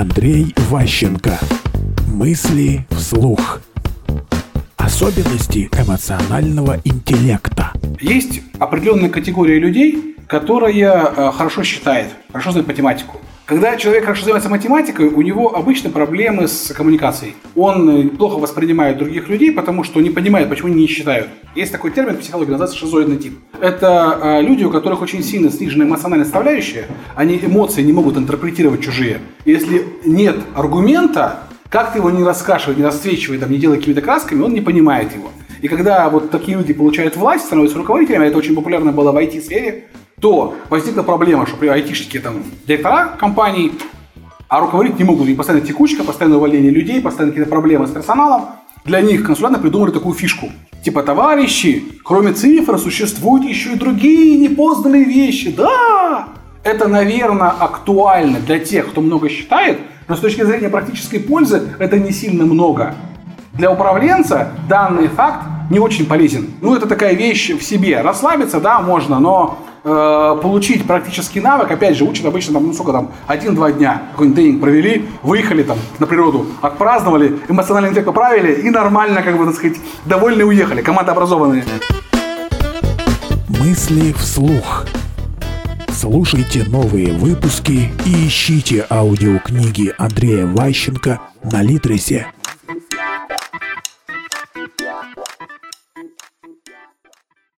Андрей Ващенко. Мысли вслух. Особенности эмоционального интеллекта. Есть определенная категория людей, которая э, хорошо считает, хорошо знает математику. Когда человек хорошо занимается математикой, у него обычно проблемы с коммуникацией. Он э, плохо воспринимает других людей, потому что не понимает, почему они не считают. Есть такой термин в психологии, называется шизоидный тип. Это э, люди, у которых очень сильно снижена эмоциональная составляющая, они эмоции не могут интерпретировать чужие. Если нет аргумента, как ты его не раскашивай, не расцвечивай, там, не делай какими-то красками, он не понимает его. И когда вот такие люди получают власть, становятся руководителями, это очень популярно было в IT-сфере, то возникла проблема, что при айтишники там директора компаний, а руководить не могут. И постоянно текучка, постоянное увольнение людей, постоянно какие-то проблемы с персоналом. Для них консультанты придумали такую фишку. Типа, товарищи, кроме цифр существуют еще и другие непознанные вещи. Да! Это, наверное, актуально для тех, кто много считает, но с точки зрения практической пользы это не сильно много. Для управленца данный факт не очень полезен. Ну, это такая вещь в себе. Расслабиться, да, можно, но э, получить практический навык, опять же, учат обычно там, ну сколько там, один-два дня. Какой-нибудь тренинг провели, выехали там на природу, отпраздновали, эмоциональный интеллект поправили и нормально, как бы, так сказать, довольны уехали. Команда образованные. Мысли вслух. Слушайте новые выпуски и ищите аудиокниги Андрея Ващенко на Литресе.